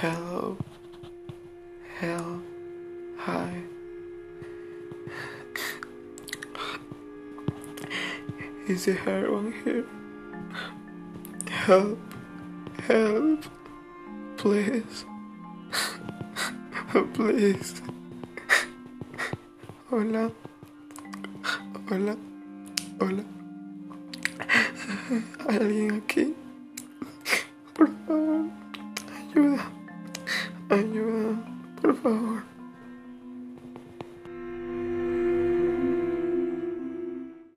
Hello. Hell. Hi. Is there anyone here? Help. Help. Please. Please. Hola. Hola. Hola. ¿Hay alguien aquí? Por favor. Ayuda. Favor.